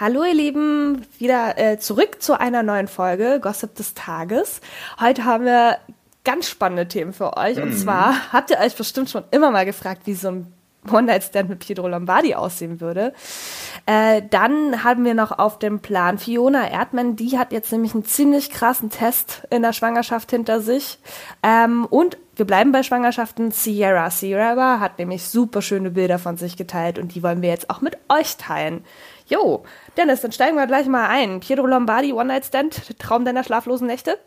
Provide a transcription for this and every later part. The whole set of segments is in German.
Hallo ihr Lieben, wieder äh, zurück zu einer neuen Folge Gossip des Tages. Heute haben wir ganz spannende Themen für euch. Mhm. Und zwar habt ihr euch bestimmt schon immer mal gefragt, wie so ein One-Night-Stand mit Pietro Lombardi aussehen würde. Äh, dann haben wir noch auf dem Plan Fiona Erdmann, die hat jetzt nämlich einen ziemlich krassen Test in der Schwangerschaft hinter sich. Ähm, und wir bleiben bei Schwangerschaften. Sierra Sierra hat nämlich super schöne Bilder von sich geteilt und die wollen wir jetzt auch mit euch teilen. Jo, Dennis, dann steigen wir gleich mal ein. Pietro Lombardi, One-Night-Stand, Traum deiner schlaflosen Nächte?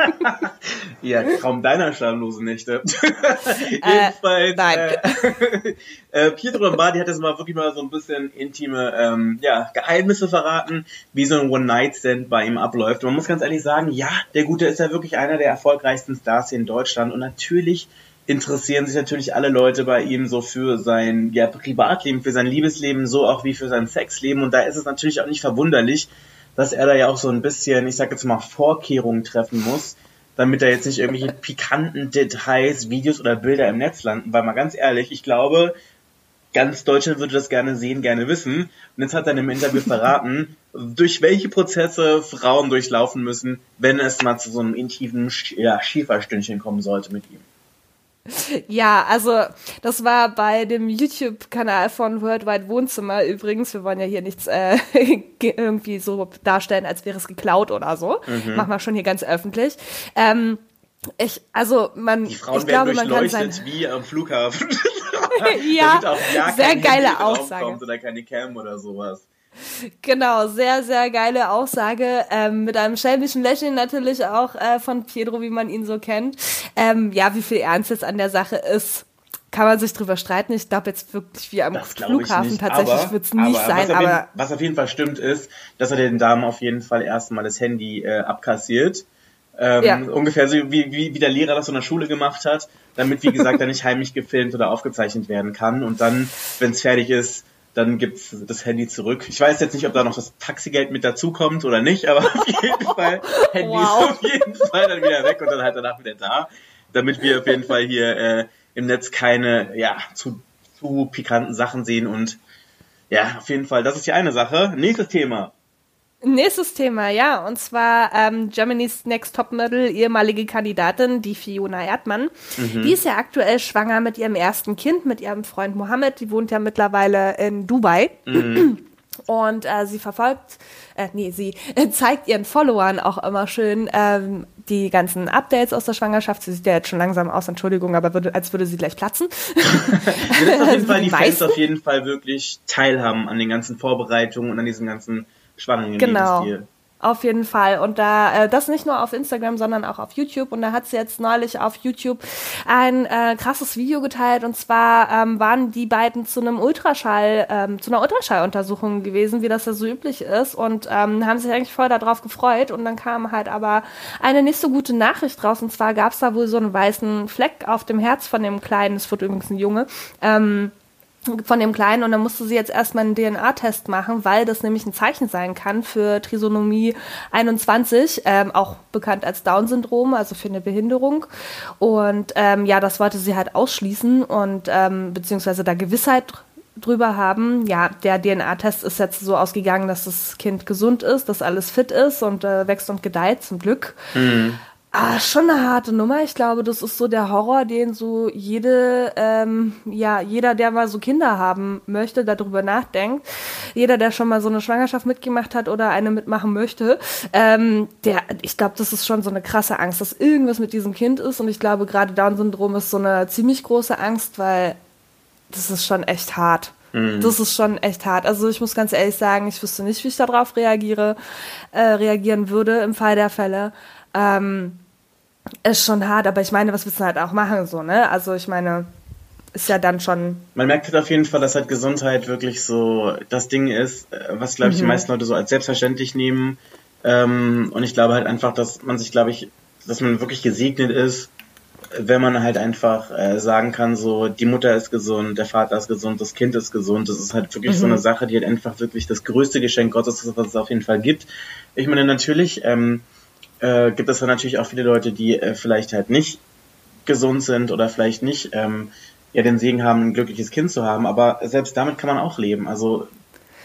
ja, Traum deiner schlaflosen Nächte. Jedenfalls. Äh, nein. Äh, äh, Pietro Lombardi hat jetzt mal wirklich mal so ein bisschen intime ähm, ja, Geheimnisse verraten, wie so ein One-Night-Stand bei ihm abläuft. Und man muss ganz ehrlich sagen, ja, der Gute ist ja wirklich einer der erfolgreichsten Stars hier in Deutschland. Und natürlich interessieren sich natürlich alle Leute bei ihm so für sein ja, Privatleben, für sein Liebesleben, so auch wie für sein Sexleben. Und da ist es natürlich auch nicht verwunderlich, dass er da ja auch so ein bisschen, ich sag jetzt mal, Vorkehrungen treffen muss, damit da jetzt nicht irgendwelche pikanten Details, Videos oder Bilder im Netz landen. Weil mal ganz ehrlich, ich glaube, ganz Deutschland würde das gerne sehen, gerne wissen. Und jetzt hat er in einem Interview verraten, durch welche Prozesse Frauen durchlaufen müssen, wenn es mal zu so einem intimen ja, Schieferstündchen kommen sollte mit ihm. Ja, also das war bei dem YouTube-Kanal von Worldwide Wohnzimmer übrigens. Wir wollen ja hier nichts äh, irgendwie so darstellen, als wäre es geklaut oder so. Mhm. Machen wir schon hier ganz öffentlich. Ähm, ich, also man, Die Frauen ich glaube, man kann sein, wie am Flughafen. ja, sehr geile Aussage. Oder keine Cam oder sowas. Genau, sehr, sehr geile Aussage. Ähm, mit einem schelmischen Lächeln natürlich auch äh, von Pietro, wie man ihn so kennt. Ähm, ja, wie viel Ernst jetzt an der Sache ist, kann man sich drüber streiten. Ich glaube jetzt wirklich wie am das Flughafen tatsächlich wird es nicht aber, sein. Was aber jeden, was auf jeden Fall stimmt ist, dass er den Damen auf jeden Fall erstmal das Handy äh, abkassiert. Ähm, ja. Ungefähr so wie, wie, wie der Lehrer das in der Schule gemacht hat, damit, wie gesagt, er nicht heimlich gefilmt oder aufgezeichnet werden kann. Und dann, wenn es fertig ist, dann gibt's das Handy zurück. Ich weiß jetzt nicht, ob da noch das Taxigeld mit dazukommt oder nicht, aber auf jeden Fall, Handy wow. ist auf jeden Fall dann wieder weg und dann halt danach wieder da, damit wir auf jeden Fall hier äh, im Netz keine, ja, zu, zu pikanten Sachen sehen und ja, auf jeden Fall, das ist die eine Sache. Nächstes Thema. Nächstes Thema, ja, und zwar ähm, Germany's Next Topmodel, ehemalige Kandidatin, die Fiona Erdmann. Mhm. Die ist ja aktuell schwanger mit ihrem ersten Kind, mit ihrem Freund Mohammed. Die wohnt ja mittlerweile in Dubai. Mhm. Und äh, sie verfolgt, äh, nee, sie äh, zeigt ihren Followern auch immer schön ähm, die ganzen Updates aus der Schwangerschaft. Sie sieht ja jetzt schon langsam aus, Entschuldigung, aber würde, als würde sie gleich platzen. Sie lässt auf jeden Fall die, die Fans auf jeden Fall wirklich teilhaben an den ganzen Vorbereitungen und an diesem ganzen spannenden genau. Lebensstil. Auf jeden Fall. Und da, äh, das nicht nur auf Instagram, sondern auch auf YouTube. Und da hat sie jetzt neulich auf YouTube ein äh, krasses Video geteilt. Und zwar ähm, waren die beiden zu einem Ultraschall, ähm, zu einer Ultraschalluntersuchung gewesen, wie das ja so üblich ist. Und ähm, haben sich eigentlich voll darauf gefreut. Und dann kam halt aber eine nicht so gute Nachricht raus. Und zwar gab es da wohl so einen weißen Fleck auf dem Herz von dem Kleinen. Es wird übrigens ein Junge. Ähm, von dem Kleinen und dann musste sie jetzt erstmal einen DNA-Test machen, weil das nämlich ein Zeichen sein kann für Trisonomie 21, ähm, auch bekannt als Down-Syndrom, also für eine Behinderung. Und ähm, ja, das wollte sie halt ausschließen und ähm, beziehungsweise da Gewissheit drüber haben. Ja, der DNA-Test ist jetzt so ausgegangen, dass das Kind gesund ist, dass alles fit ist und äh, wächst und gedeiht, zum Glück. Mhm. Ah, schon eine harte Nummer. Ich glaube, das ist so der Horror, den so jede, ähm, ja, jeder, der mal so Kinder haben möchte, darüber nachdenkt. Jeder, der schon mal so eine Schwangerschaft mitgemacht hat oder eine mitmachen möchte, ähm, der, ich glaube, das ist schon so eine krasse Angst, dass irgendwas mit diesem Kind ist. Und ich glaube, gerade Down-Syndrom ist so eine ziemlich große Angst, weil das ist schon echt hart. Mhm. Das ist schon echt hart. Also ich muss ganz ehrlich sagen, ich wüsste nicht, wie ich darauf reagiere, äh, reagieren würde im Fall der Fälle. Ähm, ist schon hart, aber ich meine, was willst du halt auch machen, so, ne? Also ich meine, ist ja dann schon. Man merkt halt auf jeden Fall, dass halt Gesundheit wirklich so das Ding ist, äh, was, glaube ich, mhm. die meisten Leute so als selbstverständlich nehmen. Ähm, und ich glaube halt einfach, dass man sich, glaube ich, dass man wirklich gesegnet ist, wenn man halt einfach äh, sagen kann, so, die Mutter ist gesund, der Vater ist gesund, das Kind ist gesund. Das ist halt wirklich mhm. so eine Sache, die halt einfach wirklich das größte Geschenk Gottes ist, was es auf jeden Fall gibt. Ich meine, natürlich, ähm, äh, gibt es dann natürlich auch viele Leute, die äh, vielleicht halt nicht gesund sind oder vielleicht nicht ähm, ja den Segen haben, ein glückliches Kind zu haben. Aber selbst damit kann man auch leben. Also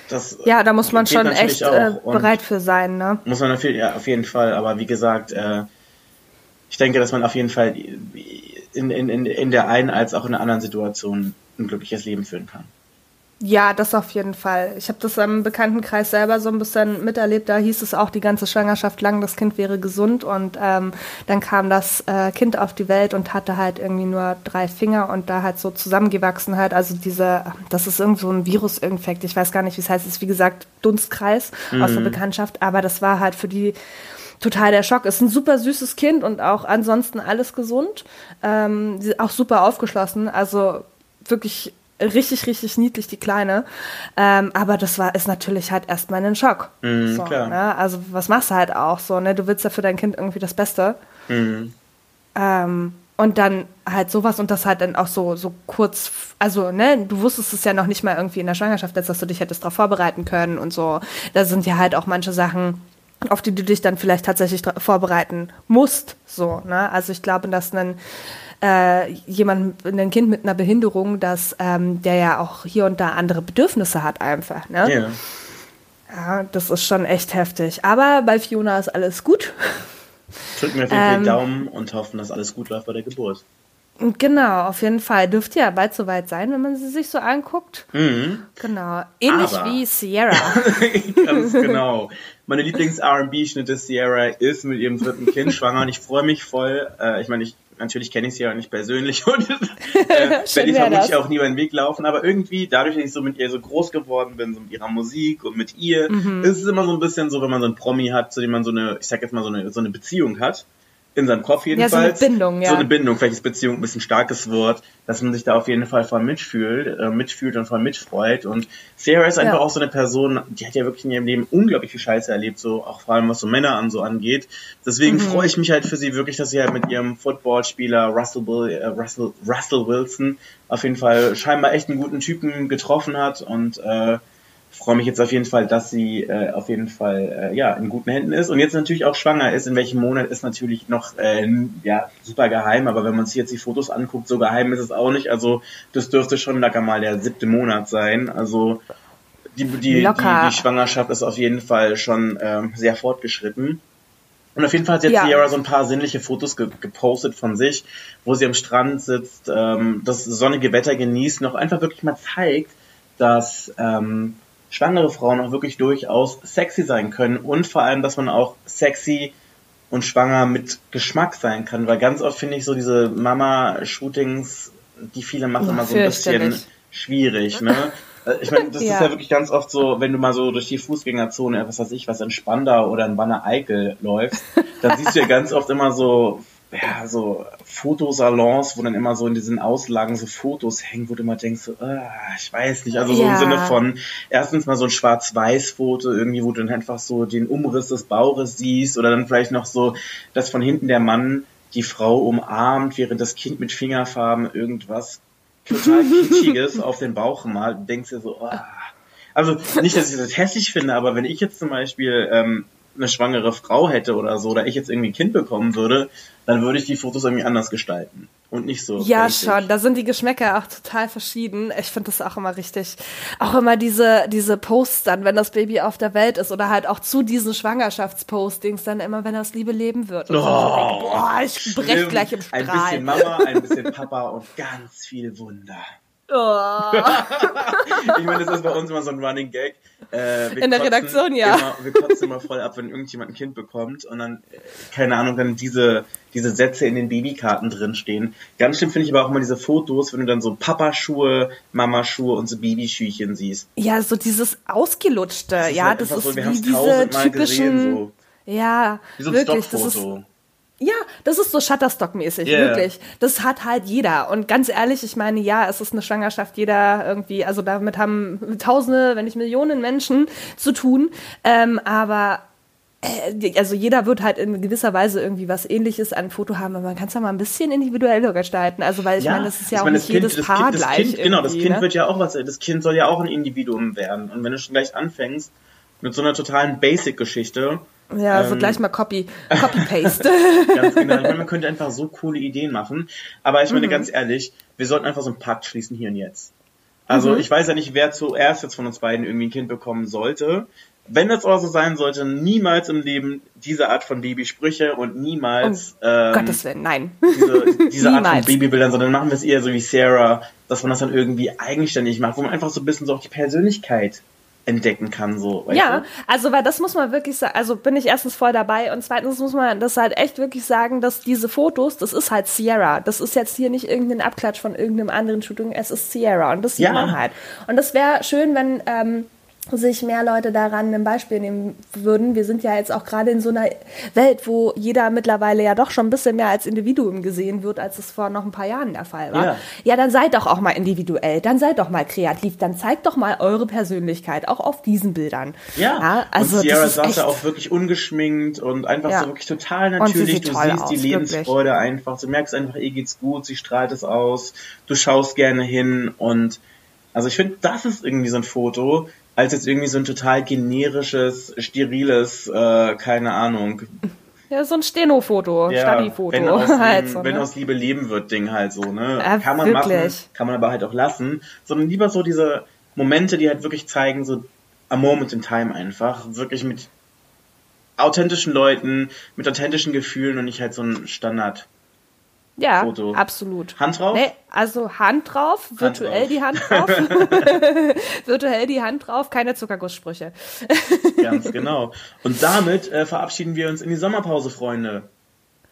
das ja, da muss man schon natürlich echt äh, bereit für sein, ne? Muss man auf, ja, auf jeden Fall, aber wie gesagt, äh, ich denke, dass man auf jeden Fall in, in, in, in der einen als auch in der anderen Situation ein glückliches Leben führen kann. Ja, das auf jeden Fall. Ich habe das am Bekanntenkreis selber so ein bisschen miterlebt. Da hieß es auch die ganze Schwangerschaft lang, das Kind wäre gesund. Und ähm, dann kam das äh, Kind auf die Welt und hatte halt irgendwie nur drei Finger und da halt so zusammengewachsen halt. Also diese, das ist irgend so ein Virusinfekt. Ich weiß gar nicht, wie es heißt. Es ist wie gesagt Dunstkreis aus der Bekanntschaft. Aber das war halt für die total der Schock. Ist ein super süßes Kind und auch ansonsten alles gesund. Ähm, auch super aufgeschlossen. Also wirklich richtig, richtig niedlich, die Kleine. Ähm, aber das war, ist natürlich halt erstmal ein Schock. Mhm, so. Ne? Also was machst du halt auch so, ne? Du willst ja für dein Kind irgendwie das Beste. Mhm. Ähm, und dann halt sowas und das halt dann auch so, so kurz, also, ne, du wusstest es ja noch nicht mal irgendwie in der Schwangerschaft, als dass du dich hättest darauf vorbereiten können und so. Da sind ja halt auch manche Sachen, auf die du dich dann vielleicht tatsächlich vorbereiten musst, so, ne. Also ich glaube, dass ein, äh, jemand, ein Kind mit einer Behinderung, dass ähm, der ja auch hier und da andere Bedürfnisse hat einfach, ne. Ja. Ja, das ist schon echt heftig. Aber bei Fiona ist alles gut. Drücken wir auf jeden Fall Ähm, Daumen und hoffen, dass alles gut läuft bei der Geburt. Genau, auf jeden Fall. Dürfte ja bald soweit sein, wenn man sie sich so anguckt. Mhm. Genau. Ähnlich Aber- wie Sierra. Ganz genau. Meine Lieblings-R&B-Schnitte Sierra ist mit ihrem dritten Kind schwanger und ich freue mich voll. Äh, ich meine, ich, natürlich kenne ich Sierra nicht persönlich und äh, werde ich vermutlich auch nie über den Weg laufen, aber irgendwie, dadurch, dass ich so mit ihr so groß geworden bin, so mit ihrer Musik und mit ihr, Mhm. ist es immer so ein bisschen so, wenn man so einen Promi hat, zu dem man so eine, ich sag jetzt mal so eine, so eine Beziehung hat, in seinem Kopf Ja, so eine jedenfalls. Bindung, ja. So eine Bindung, vielleicht ist Beziehung ein bisschen starkes Wort, dass man sich da auf jeden Fall voll mitfühlt, äh, mitfühlt und voll mitfreut. Und Sarah ist einfach Ja. auch so eine Person, die hat ja wirklich in ihrem Leben unglaublich viel Scheiße erlebt, so auch vor allem was so Männer an so angeht. Deswegen Mhm. freue ich mich halt für sie wirklich, dass sie halt mit ihrem Footballspieler Russell, Will, äh, Russell, Russell Wilson auf jeden Fall scheinbar echt einen guten Typen getroffen hat und äh, freue mich jetzt auf jeden Fall, dass sie äh, auf jeden Fall äh, ja in guten Händen ist und jetzt natürlich auch schwanger ist. In welchem Monat ist natürlich noch äh, ja super geheim, aber wenn man sich jetzt die Fotos anguckt, so geheim ist es auch nicht. Also das dürfte schon locker mal der siebte Monat sein. Also die die, die, die Schwangerschaft ist auf jeden Fall schon ähm, sehr fortgeschritten. Und auf jeden Fall hat jetzt Ja. Sierra so ein paar sinnliche Fotos ge gepostet von sich, wo sie am Strand sitzt, ähm, das sonnige Wetter genießt, noch einfach wirklich mal zeigt, dass ähm, schwangere Frauen auch wirklich durchaus sexy sein können und vor allem, dass man auch sexy und schwanger mit Geschmack sein kann, weil ganz oft finde ich so diese Mama-Shootings, die viele machen, immer so ein bisschen schwierig, ne? Äh, Ich meine, das Ja. ist ja wirklich ganz oft so, wenn du mal so durch die Fußgängerzone, was weiß ich, was in Spandau oder in Wanne Eickel läufst, dann siehst du ja ganz oft immer so, ja, so Fotosalons, wo dann immer so in diesen Auslagen so Fotos hängen, wo du immer denkst, so, ah, ich weiß nicht, also so im Ja. Sinne von erstens mal so ein Schwarz-Weiß-Foto irgendwie, wo du dann einfach so den Umriss des Bauches siehst oder dann vielleicht noch so, dass von hinten der Mann die Frau umarmt, während das Kind mit Fingerfarben irgendwas total Kitschiges auf den Bauch malt, du denkst dir so, ah. Also nicht, dass ich das hässlich finde, aber wenn ich jetzt zum Beispiel ähm, eine schwangere Frau hätte oder so, oder ich jetzt irgendwie ein Kind bekommen würde, dann würde ich die Fotos irgendwie anders gestalten. Und nicht so. Ja, basic. schon. Da sind die Geschmäcker auch total verschieden. Ich finde das auch immer richtig. Auch immer diese, diese Posts dann, wenn das Baby auf der Welt ist oder halt auch zu diesen Schwangerschaftspostings dann immer, wenn er das Liebe leben wird. Und so. Oh, Ich denke, boah, ich brech Schlimm. gleich im Ein Strahl. bisschen Mama, ein bisschen Papa und ganz viel Wunder. Oh. Ich meine, das ist bei uns immer so ein Running Gag. Äh, wir In der Redaktion, ja. Immer, wir kotzen immer voll ab, wenn irgendjemand ein Kind bekommt und dann, äh, keine Ahnung, dann diese, diese Sätze in den Babykarten drinstehen. Ganz schlimm finde ich aber auch immer diese Fotos, wenn du dann so Papaschuhe, Mamaschuhe und so Babyschüchen siehst. Ja, so dieses Ausgelutschte. Das ja, halt das ist so, wir wie diese typischen. gesehen, so. Ja, Wie so ein wirklich. Das ist. Ja, das ist so Shutterstock-mäßig, Ja. wirklich. Das hat halt jeder. Und ganz ehrlich, ich meine, ja, es ist eine Schwangerschaft, jeder irgendwie, also damit haben Tausende, wenn nicht Millionen Menschen zu tun. Ähm, aber äh, also jeder wird halt in gewisser Weise irgendwie was ähnliches an Foto haben, aber man kann es ja mal ein bisschen individueller gestalten. Also weil ich meine, das ist ja auch meine, nicht jedes das Paar kind, gleich. Kind, genau, das Kind ne? wird ja auch was, das Kind soll ja auch ein Individuum werden. Und wenn du schon gleich anfängst mit so einer totalen Basic-Geschichte, Ja, so ähm, gleich mal Copy, Copy-Paste. Ganz genau. Ich meine, man könnte einfach so coole Ideen machen. Aber ich meine, Mhm. ganz ehrlich, wir sollten einfach so einen Pakt schließen hier und jetzt. Also mhm. ich weiß ja nicht, wer zuerst jetzt von uns beiden irgendwie ein Kind bekommen sollte. Wenn das auch so sein sollte, niemals im Leben diese Art von Babysprüche und niemals um ähm, Gottes Willen, nein. diese, diese Art von Babybildern, sondern machen wir es eher so wie Sarah, dass man das dann irgendwie eigenständig macht, wo man einfach so ein bisschen so auch die Persönlichkeit entdecken kann, so. Ja, du? also weil das muss man wirklich sagen, also bin ich erstens voll dabei und zweitens muss man das halt echt wirklich sagen, dass diese Fotos, das ist halt Sierra. Das ist jetzt hier nicht irgendein Abklatsch von irgendeinem anderen Shooting, es ist Sierra und das sieht ja. man halt. Und das wäre schön, wenn ähm, sich mehr Leute daran ein Beispiel nehmen würden. Wir sind ja jetzt auch gerade in so einer Welt, wo jeder mittlerweile ja doch schon ein bisschen mehr als Individuum gesehen wird, als es vor noch ein paar Jahren der Fall war. Ja, ja dann seid doch auch mal individuell, dann seid doch mal kreativ, dann zeigt doch mal eure Persönlichkeit, auch auf diesen Bildern. Ja, ja also und Sierra saß ja auch wirklich ungeschminkt und einfach ja. so wirklich total natürlich. Du siehst aus, die Lebensfreude wirklich. einfach, du merkst einfach, ihr geht's gut, sie strahlt es aus, du schaust gerne hin und also ich finde, das ist irgendwie so ein Foto, als jetzt irgendwie so ein total generisches, steriles, äh, keine Ahnung. Ja, so ein Steno-Foto, ja, Study-Foto. Wenn, aus, halt so, wenn ne? aus Liebe leben wird, Ding halt so, ne? Ja, kann man wirklich. machen, kann man aber halt auch lassen. Sondern lieber so diese Momente, die halt wirklich zeigen, so a moment in time einfach. Wirklich mit authentischen Leuten, mit authentischen Gefühlen und nicht halt so ein Standard. Ja, Foto. absolut. Hand drauf? Nee, also Hand drauf, virtuell Hand die Hand drauf. virtuell die Hand drauf, keine Zuckergusssprüche. Ganz genau. Und damit äh, verabschieden wir uns in die Sommerpause, Freunde.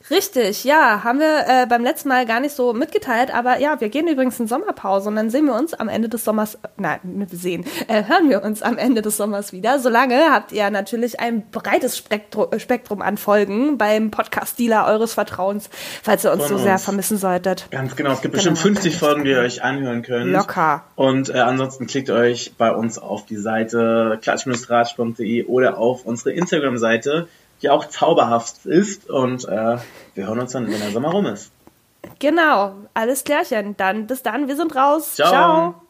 Richtig, ja, haben wir äh, beim letzten Mal gar nicht so mitgeteilt, aber ja, wir gehen übrigens in Sommerpause und dann sehen wir uns am Ende des Sommers, nein, wir sehen, äh, hören wir uns am Ende des Sommers wieder. Solange habt ihr natürlich ein breites Spektrum, Spektrum an Folgen beim Podcast-Dealer eures Vertrauens, falls ihr uns Von so sehr vermissen solltet. Ganz genau, es gibt genau, bestimmt 50 Folgen, die ihr euch anhören könnt. Locker. Und äh, ansonsten klickt euch bei uns auf die Seite klatsch-ratsch.de oder auf unsere Instagram-Seite die auch zauberhaft ist. Und äh, wir hören uns dann, wenn der Sommer rum ist. Genau, alles klärchen. Dann bis dann, wir sind raus. Ciao. Ciao.